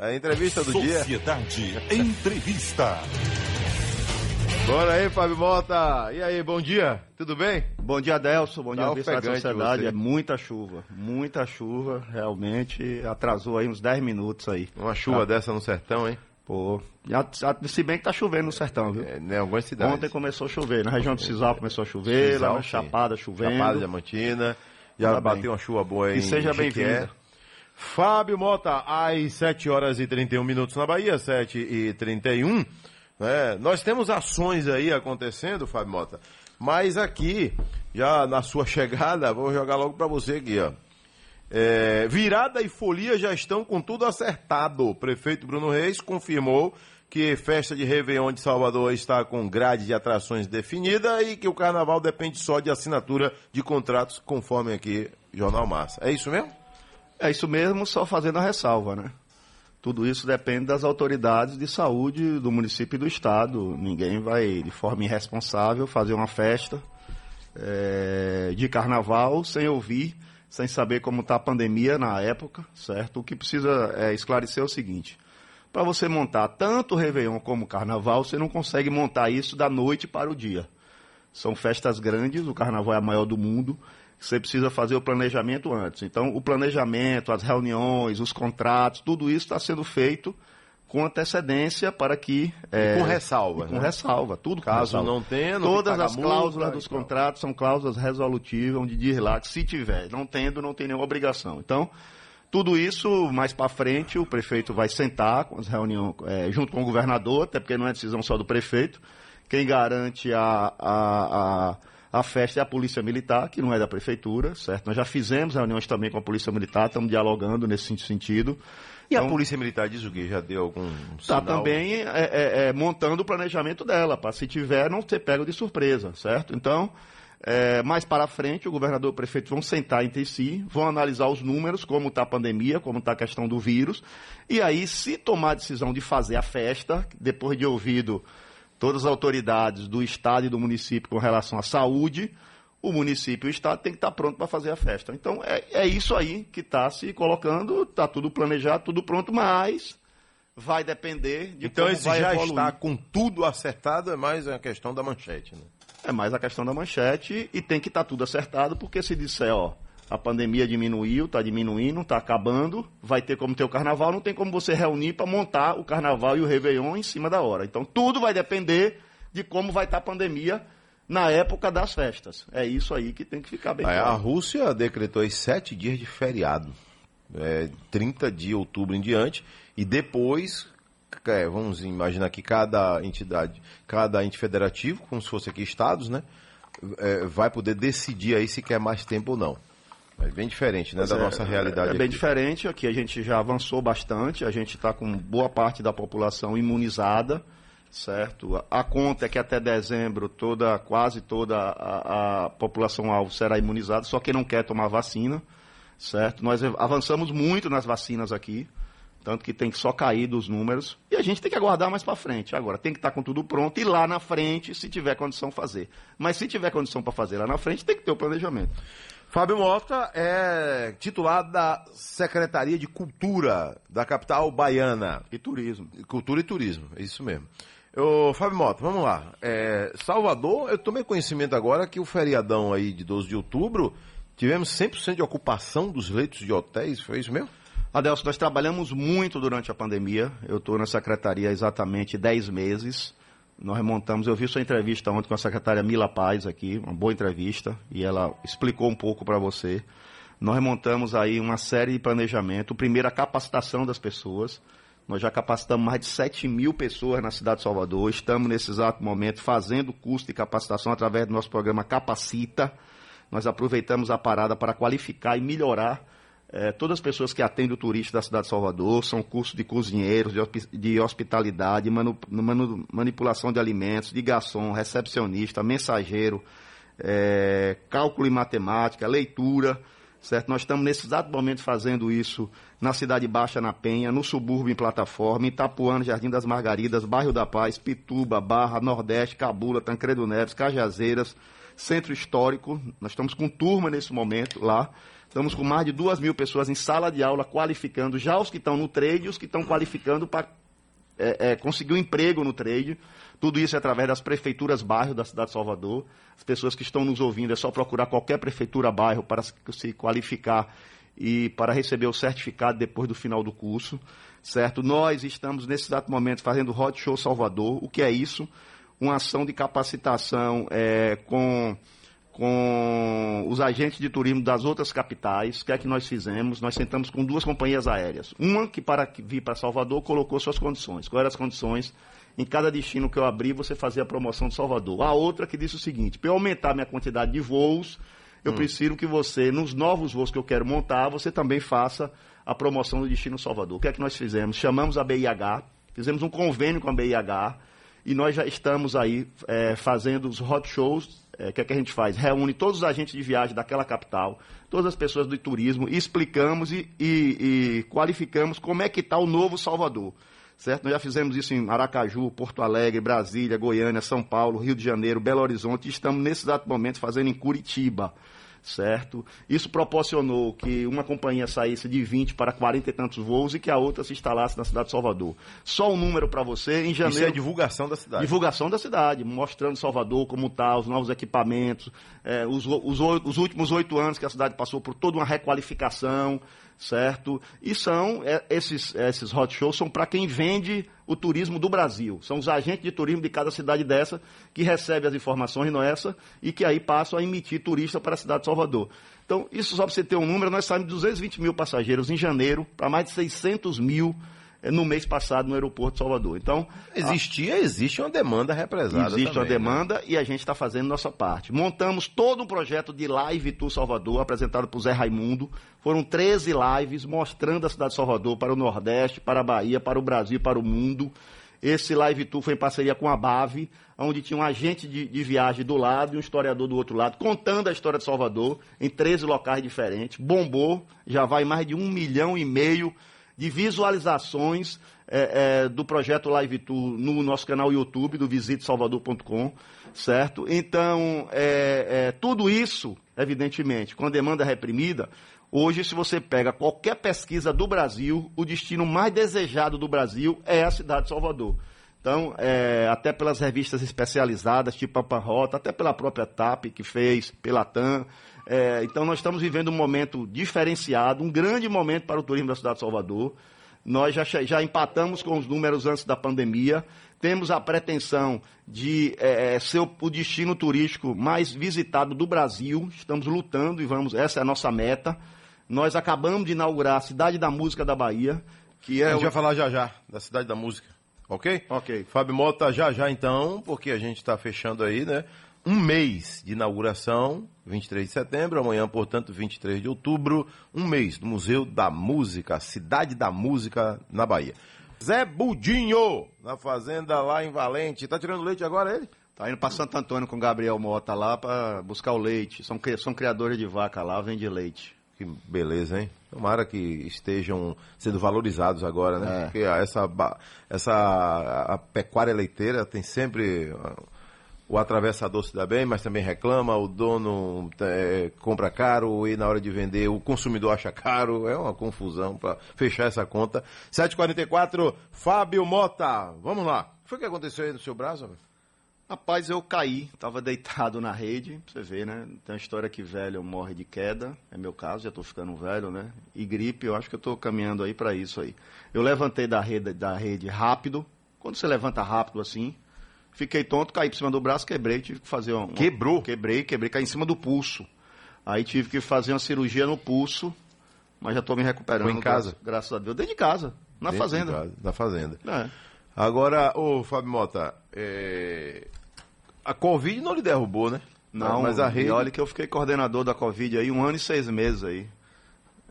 A entrevista do Sociedade dia. Sociedade Entrevista. Bora aí, Fábio Mota. E aí, bom dia, tudo bem? Bom dia, Adelson. Bom dia, tá da Sociedade. Você. É muita chuva, muita chuva. Realmente atrasou aí uns 10 minutos aí. Uma chuva tá? dessa no sertão, hein? Pô, se bem que tá chovendo no sertão, viu? É, em algumas cidades. Ontem começou a chover, na região do Cisal começou a chover, Cisal, lá na Chapada chovendo. Chapada, Diamantina, já Tá bateu uma chuva boa aí. E seja bem-vindo. Fábio Mota, às 7 horas e 31 minutos na Bahia, 7 e 31 né? Nós temos ações aí acontecendo, Fábio Mota, mas aqui, já na sua chegada, vou jogar logo para você aqui, ó. É, virada e folia já estão com tudo acertado. O prefeito Bruno Reis confirmou que festa de Réveillon de Salvador está com grade de atrações definida e que o carnaval depende só de assinatura de contratos, conforme aqui Jornal Massa. É isso mesmo? É isso mesmo, só fazendo a ressalva, né? Tudo isso depende das autoridades de saúde do município e do estado. Ninguém vai, de forma irresponsável, fazer uma festa é, de carnaval sem ouvir, sem saber como está a pandemia na época, certo? O que precisa é, esclarecer é o seguinte: para você montar tanto o Réveillon como o Carnaval, você não consegue montar isso da noite para o dia. São festas grandes, o Carnaval é a maior do mundo você precisa fazer o planejamento antes. Então, o planejamento, as reuniões, os contratos, tudo isso está sendo feito com antecedência para que. É, com ressalva. Com né? ressalva, tudo Caso ressalva. não tenha, não Todas as cláusulas multa, dos então. contratos são cláusulas resolutivas, onde diz lá que se tiver, não tendo, não tem nenhuma obrigação. Então, tudo isso, mais para frente, o prefeito vai sentar com as reuniões, é, junto com o governador, até porque não é decisão só do prefeito. Quem garante a, a, a a festa é a Polícia Militar, que não é da Prefeitura, certo? Nós já fizemos reuniões também com a Polícia Militar, estamos dialogando nesse sentido. E então, a Polícia Militar diz o quê? Já deu algum Está também é, é, é, montando o planejamento dela, para se tiver não ser pego de surpresa, certo? Então, é, mais para frente, o governador e o prefeito vão sentar entre si, vão analisar os números, como está a pandemia, como está a questão do vírus, e aí, se tomar a decisão de fazer a festa, depois de ouvido todas as autoridades do Estado e do município com relação à saúde, o município e o Estado tem que estar pronto para fazer a festa. Então, é, é isso aí que está se colocando, está tudo planejado, tudo pronto, mas vai depender de então, como esse já evoluir. está com tudo acertado, é mais a questão da manchete, né? É mais a questão da manchete e tem que estar tudo acertado, porque se disser, ó, a pandemia diminuiu, está diminuindo, está acabando, vai ter como ter o carnaval, não tem como você reunir para montar o carnaval e o Réveillon em cima da hora. Então tudo vai depender de como vai estar tá a pandemia na época das festas. É isso aí que tem que ficar bem claro. A Rússia decretou aí sete dias de feriado, é, 30 de outubro em diante, e depois, é, vamos imaginar que cada entidade, cada ente federativo, como se fosse aqui estados, né, é, vai poder decidir aí se quer mais tempo ou não. É bem diferente, né, da é, nossa realidade. É, bem aqui. diferente, aqui a gente já avançou bastante, a gente está com boa parte da população imunizada, certo? A conta é que até dezembro toda, quase toda a, a população-alvo será imunizada, só quem não quer tomar vacina, certo? Nós avançamos muito nas vacinas aqui, tanto que tem que só cair dos números, e a gente tem que aguardar mais para frente. Agora, tem que estar tá com tudo pronto e lá na frente, se tiver condição, fazer. Mas se tiver condição para fazer lá na frente, tem que ter o planejamento. Fábio Mota é titular da Secretaria de Cultura da capital baiana. E Turismo. Cultura e Turismo, é isso mesmo. Ô, Fábio Mota, vamos lá. É, Salvador, eu tomei conhecimento agora que o feriadão aí de 12 de outubro, tivemos 100% de ocupação dos leitos de hotéis, foi isso mesmo? Adelson, nós trabalhamos muito durante a pandemia. Eu estou na secretaria há exatamente 10 meses. Nós remontamos, eu vi sua entrevista ontem com a secretária Mila Paz aqui, uma boa entrevista, e ela explicou um pouco para você. Nós remontamos aí uma série de planejamento. Primeiro, a capacitação das pessoas. Nós já capacitamos mais de 7 mil pessoas na cidade de Salvador. Estamos, nesse exato momento, fazendo curso de capacitação através do nosso programa Capacita. Nós aproveitamos a parada para qualificar e melhorar é, todas as pessoas que atendem o turista da cidade de Salvador são cursos de cozinheiros, de, de hospitalidade, manu, manu, manipulação de alimentos, de garçom, recepcionista, mensageiro, é, cálculo e matemática, leitura, certo? Nós estamos nesse exato momento fazendo isso na Cidade Baixa, na Penha, no subúrbio em plataforma, Itapuã, Jardim das Margaridas, Bairro da Paz, Pituba, Barra, Nordeste, Cabula, Tancredo Neves, Cajazeiras, Centro Histórico. Nós estamos com turma nesse momento lá Estamos com mais de duas mil pessoas em sala de aula qualificando, já os que estão no trade e os que estão qualificando para é, é, conseguir um emprego no trade. Tudo isso é através das prefeituras bairro da cidade de Salvador. As pessoas que estão nos ouvindo, é só procurar qualquer prefeitura bairro para se qualificar e para receber o certificado depois do final do curso, certo? Nós estamos nesse exato momento fazendo Hot Show Salvador. O que é isso? Uma ação de capacitação é, com com os agentes de turismo das outras capitais. O que é que nós fizemos? Nós sentamos com duas companhias aéreas. Uma que para vir para Salvador colocou suas condições. Quais eram as condições? Em cada destino que eu abri, você fazia a promoção de Salvador. A outra que disse o seguinte: para eu aumentar minha quantidade de voos, eu hum. preciso que você, nos novos voos que eu quero montar, você também faça a promoção do destino Salvador. O que é que nós fizemos? Chamamos a BIH, fizemos um convênio com a BIH e nós já estamos aí é, fazendo os hot shows. O é, que é que a gente faz? Reúne todos os agentes de viagem daquela capital, todas as pessoas do turismo, e explicamos e, e, e qualificamos como é que está o novo Salvador. Certo? Nós já fizemos isso em Aracaju, Porto Alegre, Brasília, Goiânia, São Paulo, Rio de Janeiro, Belo Horizonte, e estamos nesse exato momento fazendo em Curitiba certo? Isso proporcionou que uma companhia saísse de 20 para 40 e tantos voos e que a outra se instalasse na cidade de Salvador. Só um número para você, em janeiro... Isso é divulgação da cidade. Divulgação da cidade, mostrando Salvador como está, os novos equipamentos, é, os, os, os últimos oito anos que a cidade passou por toda uma requalificação, certo? E são, é, esses, esses hot shows são para quem vende o turismo do Brasil. São os agentes de turismo de cada cidade dessa que recebem as informações nossa e que aí passam a emitir turista para a cidade de Salvador. Então, isso só para você ter um número, nós saímos de 220 mil passageiros em janeiro para mais de 600 mil é, no mês passado no aeroporto de Salvador. Então existia, a... existe uma demanda represada. Existe também, uma demanda né? e a gente está fazendo nossa parte. Montamos todo um projeto de live Tour Salvador apresentado por Zé Raimundo. Foram 13 lives mostrando a cidade de Salvador para o Nordeste, para a Bahia, para o Brasil, para o mundo. Esse live tour foi em parceria com a Bave, onde tinha um agente de, de, viagem do lado e um historiador do outro lado, contando a história de Salvador em 13 locais diferentes. Bombou, já vai mais de um milhão e meio de visualizações é, é, do projeto Live Tour no nosso canal YouTube, do visitesalvador.com, certo? Então, é, é, tudo isso, evidentemente, com a demanda reprimida, hoje, se você pega qualquer pesquisa do Brasil, o destino mais desejado do Brasil é a cidade de Salvador. Então, é, até pelas revistas especializadas, tipo a Panrota, até pela própria TAP que fez, pela TAM, é, então, nós estamos vivendo um momento diferenciado, um grande momento para o turismo da cidade de Salvador. Nós já, já empatamos com os números antes da pandemia. Temos a pretensão de é, é, ser o, o, destino turístico mais visitado do Brasil. Estamos lutando e vamos. Essa é a nossa meta. Nós acabamos de inaugurar a Cidade da Música da Bahia, que é. A gente o... vai falar já já da Cidade da Música. Ok? Ok. Fábio Mota, já já então, porque a gente está fechando aí, né? Um mês de inauguração, 23 de setembro, amanhã, portanto, 23 de outubro, um mês do Museu da Música, Cidade da Música, na Bahia. Zé Budinho, na fazenda lá em Valente. Tá tirando leite agora ele? Tá indo para Santo Antônio com o Gabriel Mota lá para buscar o leite. São, são criadores de vaca lá, vende leite. Que beleza, hein? Tomara que estejam sendo valorizados agora, né? É. Porque essa, essa a pecuária leiteira tem sempre o atravessador se dá bem, mas também reclama, o dono é, compra caro e na hora de vender o consumidor acha caro. É uma confusão para fechar essa conta. 7h44, Fábio Mota. Vamos lá. O que foi que aconteceu aí no seu braço? Rapaz, eu caí, estava deitado na rede, você ver, né? Tem uma história que velho morre de queda, é meu caso, já estou ficando velho, né? E gripe, eu acho que eu estou caminhando aí para isso aí. Eu levantei da rede, da rede rápido, quando você levanta rápido assim, Fiquei tonto, caí por cima do braço, quebrei, tive que fazer uma. Quebrou? Quebrei, quebrei, caí em cima do pulso. Aí tive que fazer uma cirurgia no pulso, mas já estou me recuperando. Foi em casa? Graças, graças a Deus. Dentro de casa, na Dentro fazenda. Casa, na fazenda. É. Agora, ô Fábio Mota, é... a Covid não lhe derrubou, né? Não, mas a rede... E olha que eu fiquei coordenador da Covid aí um ano e seis meses aí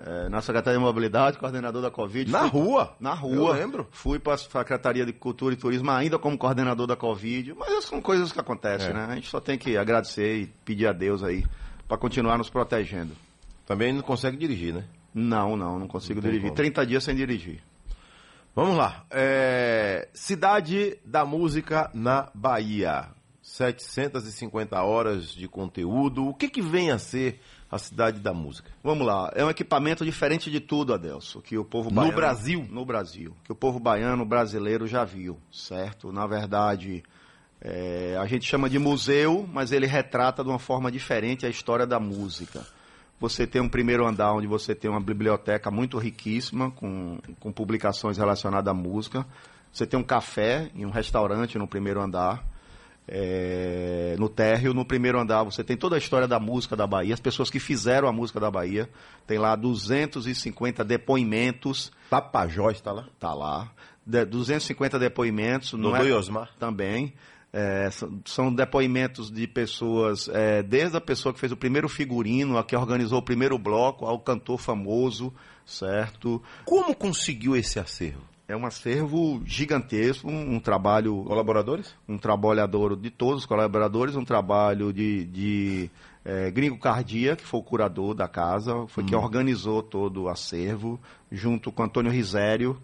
é, na Secretaria de Mobilidade, coordenador da Covid. Na rua? Na rua. Eu lembro. Fui para a Secretaria de Cultura e Turismo ainda como coordenador da Covid. Mas essas são coisas que acontecem, é. né? A gente só tem que agradecer e pedir a Deus aí para continuar nos protegendo. Também não consegue dirigir, né? Não, não, não consigo não dirigir. Como. 30 dias sem dirigir. Vamos lá. É... Cidade da Música na Bahia. 750 horas de conteúdo. O que, que vem a ser a cidade da música? Vamos lá, é um equipamento diferente de tudo, Adelso, que o povo No baiano... Brasil? No Brasil, que o povo baiano brasileiro já viu, certo? Na verdade, é, a gente chama de museu, mas ele retrata de uma forma diferente a história da música. Você tem um primeiro andar onde você tem uma biblioteca muito riquíssima, com, com publicações relacionadas à música. Você tem um café e um restaurante no primeiro andar. É, no térreo, no primeiro andar, você tem toda a história da música da Bahia, as pessoas que fizeram a música da Bahia. Tem lá 250 depoimentos. Tapajós está lá? Tá lá. De, 250 depoimentos. Não Dodô é, Osmar? Também. É, são, são depoimentos de pessoas, é, desde a pessoa que fez o primeiro figurino, a que organizou o primeiro bloco, ao cantor famoso, certo? Como conseguiu esse acervo? É um acervo gigantesco, um, um trabalho Colaboradores? um trabalhador de todos os colaboradores, um trabalho de, de é, Gringo Cardia, que foi o curador da casa, foi quem organizou todo o acervo, junto com Antônio Risério,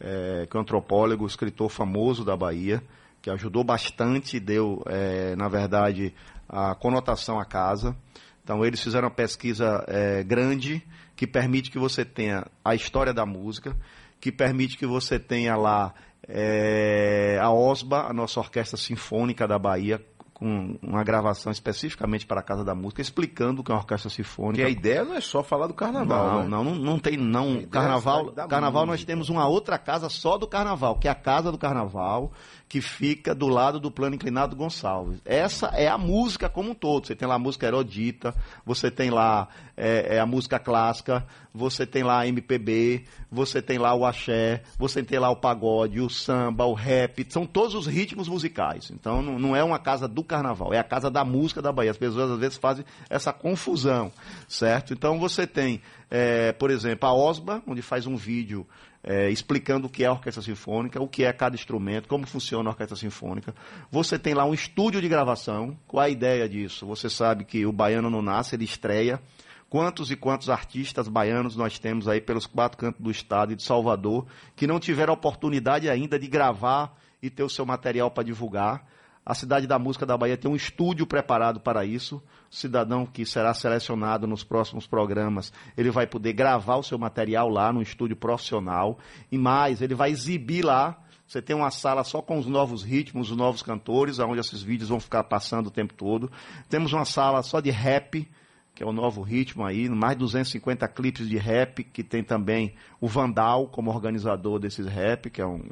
é, que é um antropólogo, escritor famoso da Bahia, que ajudou bastante, deu, é, na verdade, a conotação à casa. Então, eles fizeram uma pesquisa grande que permite que você tenha a história da música, que permite que você tenha lá é, a OSBA, a nossa Orquestra Sinfônica da Bahia, com uma gravação especificamente para a Casa da Música, explicando o que é uma orquestra sinfônica. Porque a ideia não é só falar do carnaval, Não, né? não, não, não tem não. ideia é Carnaval, carnaval nós temos uma outra casa só do carnaval, que é a Casa do Carnaval, que fica do lado do Plano Inclinado Gonçalves. Essa é a música como um todo. Você tem lá a música erudita, você tem lá é, é a música clássica, você tem lá a MPB, você tem lá o axé, você tem lá o pagode, o samba, o rap, são todos os ritmos musicais. Então não, não é uma casa do carnaval, é a casa da música da Bahia. As pessoas às vezes fazem essa confusão, certo? Então você tem, é, por exemplo, a OSBA, onde faz um vídeo é, explicando o que é a orquestra sinfônica, o que é cada instrumento, como funciona a orquestra sinfônica. Você tem lá um estúdio de gravação. Qual a ideia disso? Você sabe que o baiano não nasce, ele estreia. Quantos e quantos artistas baianos nós temos aí pelos quatro cantos do estado e de Salvador que não tiveram oportunidade ainda de gravar e ter o seu material para divulgar? A Cidade da Música da Bahia tem um estúdio preparado para isso. O cidadão que será selecionado nos próximos programas, ele vai poder gravar o seu material lá no estúdio profissional. E mais, ele vai exibir lá. Você tem uma sala só com os novos ritmos, os novos cantores, onde esses vídeos vão ficar passando o tempo todo. Temos uma sala só de rap, que é o novo ritmo aí, mais 250 clipes de rap, que tem também o Vandal como organizador desses rap, que é um,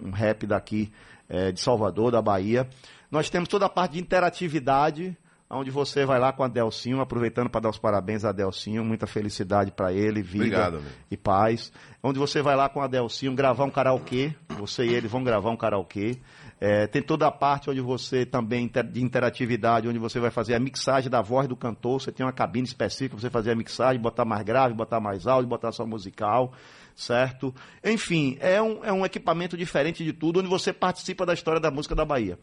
um rap daqui eh, de Salvador, da Bahia. Nós temos toda a parte de interatividade, onde você vai lá com a Delcinho, aproveitando para dar os parabéns a Delcinho, muita felicidade para ele, vida Obrigado, e paz. Onde você vai lá com a Delcinho gravar um karaokê, você e ele vão gravar um karaokê. É, tem toda a parte onde você também de interatividade, onde você vai fazer a mixagem da voz do cantor. Você tem uma cabine específica para você fazer a mixagem, botar mais grave, botar mais áudio, botar só musical, certo? Enfim, é um, é um equipamento diferente de tudo, onde você participa da história da música da Bahia.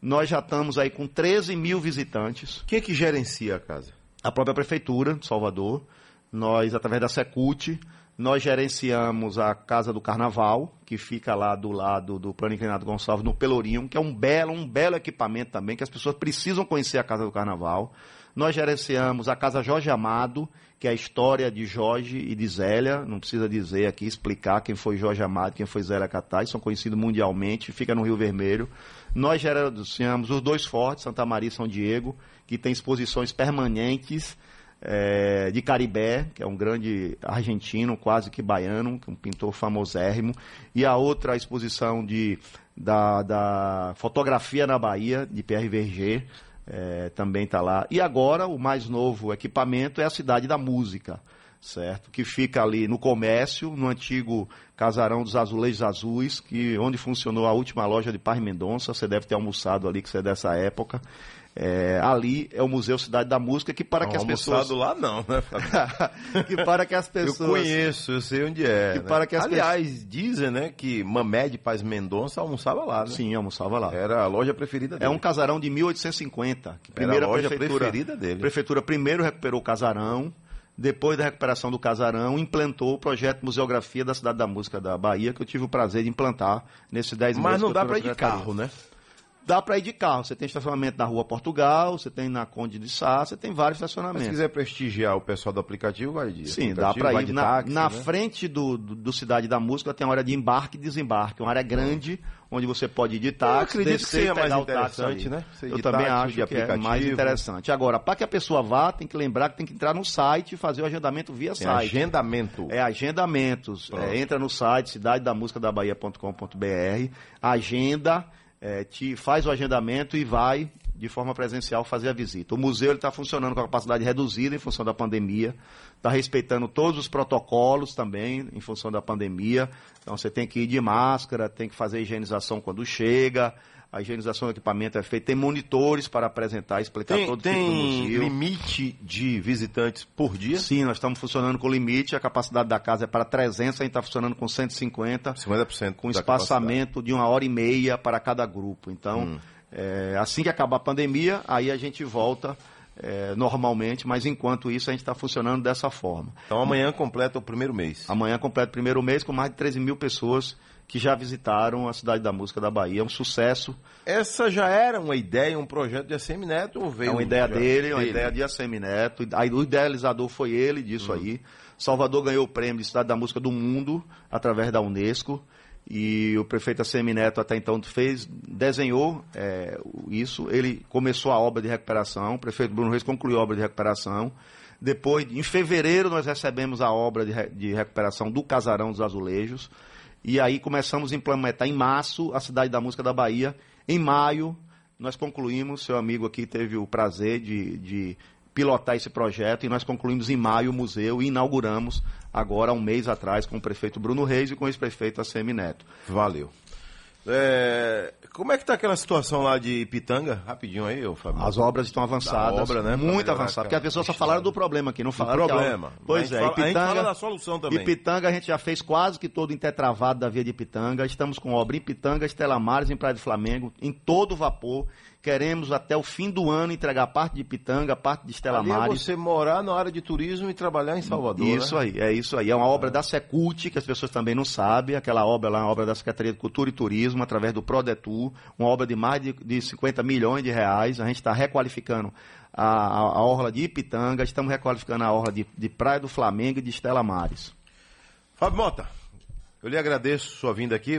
Nós já estamos aí com 13 mil visitantes Quem é que gerencia a casa? a própria prefeitura de Salvador, nós através da Secult, nós gerenciamos a Casa do Carnaval, que fica lá do lado do Plano Inclinado Gonçalves, no Pelourinho, que é um belo, um belo equipamento também, que as pessoas precisam conhecer a Casa do Carnaval. Nós gerenciamos a Casa Jorge Amado, que é a história de Jorge e de Zélia, não precisa dizer aqui, explicar quem foi Jorge Amado, quem foi Zélia Catais, são conhecidos mundialmente, fica no Rio Vermelho. Nós gerenciamos os dois fortes, Santa Maria e São Diego, que tem exposições permanentes é, de Caribé, que é um grande argentino, quase que baiano, é um pintor famosérrimo, e a outra exposição de, da, da fotografia na Bahia, de Pierre Verger, é, também está lá. E agora, o mais novo equipamento é a Cidade da Música, certo? Que fica ali no comércio, no antigo casarão dos Azulejos Azuis, que onde funcionou a última loja de Paz Mendonça, você deve ter almoçado ali, que você é dessa época. É, ali é o Museu Cidade da Música, que para que as pessoas... Almoçado lá não, né? Que para que as Eu pessoas... conheço, eu sei onde é. Que né? para que as Aliás, dizem, né, que Mamé de Paz Mendonça almoçava lá, né? Sim, almoçava lá. Era a loja preferida dele. É um casarão de 1850. Que Era primeira a loja prefeitura, preferida dele. A prefeitura primeiro recuperou o casarão, depois da recuperação do casarão, implantou o projeto Museografia da Cidade da Música da Bahia, que eu tive o prazer de implantar nesses 10 meses. Mas não eu dá na ir de carro, né? Dá para ir de carro. Você tem estacionamento na Rua Portugal, você tem na Conde de Sá, você tem vários Mas se estacionamentos. quiser prestigiar o pessoal do aplicativo, vai de Sim, dá para ir. Na, táxi, na né? frente do, do, do Cidade da Música tem uma área de embarque e desembarque. Uma área grande, onde você pode ir de táxi, acredito que descer e seja mais interessante, né? Eu também táxi, acho que é mais interessante. Agora, para que a pessoa vá, tem que lembrar que tem que entrar no site e fazer o agendamento via site. agendamento. É agendamentos. É, entra no site cidadedamusicadabahia.com.br, agenda, é, te faz o agendamento e vai de forma presencial fazer a visita. O museu está funcionando com a capacidade reduzida em função da pandemia, está respeitando todos os protocolos também em função da pandemia. Então você tem que ir de máscara, tem que fazer higienização quando chega. A higienização do equipamento é feita. Tem monitores para apresentar, explicar Tem, todo tipo do tem limite de visitantes por dia? Sim, nós estamos funcionando com limite, a capacidade da casa é para 300, a gente está funcionando com 150, 50% com espaçamento de uma hora e meia para cada grupo. Então, Hum. é, assim que acabar a pandemia, aí a gente volta é, normalmente, mas enquanto isso a gente está funcionando dessa forma. Então amanhã completa o primeiro mês. Amanhã completa o primeiro mês com mais de 13 mil pessoas que já visitaram a Cidade da Música da Bahia. É um sucesso, Essa já era uma ideia, um projeto de ACM Neto ou veio é uma ideia dele, é uma ideia de ACM Neto. Aí, o idealizador foi ele disso Hum. aí. Salvador ganhou o prêmio de Cidade da Música do Mundo através da Unesco. E o prefeito ACM Neto até então fez, desenhou é, isso. Ele começou a obra de recuperação. O prefeito Bruno Reis concluiu a obra de recuperação. Depois, em fevereiro, nós recebemos a obra de, de recuperação do Casarão dos Azulejos. E aí começamos a implementar em março a Cidade da Música da Bahia. Em maio, nós concluímos, seu amigo aqui teve o prazer de, de pilotar esse projeto e nós concluímos em maio o museu e inauguramos agora, um mês atrás, com o prefeito Bruno Reis e com o ex-prefeito ACM Neto. Valeu. É, como é que tá aquela situação lá de Ipitanga? Rapidinho aí, ô Fábio. As obras estão avançadas, obra, né, muito avançadas, porque as pessoas só falaram do problema aqui, não Do falaram que a- problema. Pois a é, fala, a gente fala Ipitanga, da solução também. Ipitanga a gente já fez quase que todo intertravado da via de Ipitanga. Estamos com obra em Ipitanga, Estela Mares, em Praia do Flamengo, em todo vapor. Queremos até o fim do ano entregar parte de Ipitanga, parte de Estela Ali é você morar na área de turismo e trabalhar em Salvador, Isso né? aí, é isso aí. É uma obra da Secult, que as pessoas também não sabem. Aquela obra lá é uma obra da Secretaria de Cultura e Turismo, através do Prodetur. Uma obra de mais de, de 50 milhões de reais. A gente está requalificando a, a, a orla de Ipitanga, estamos requalificando a orla de, de Praia do Flamengo e de Estela Mares. Fábio Mota, eu lhe agradeço sua vinda aqui.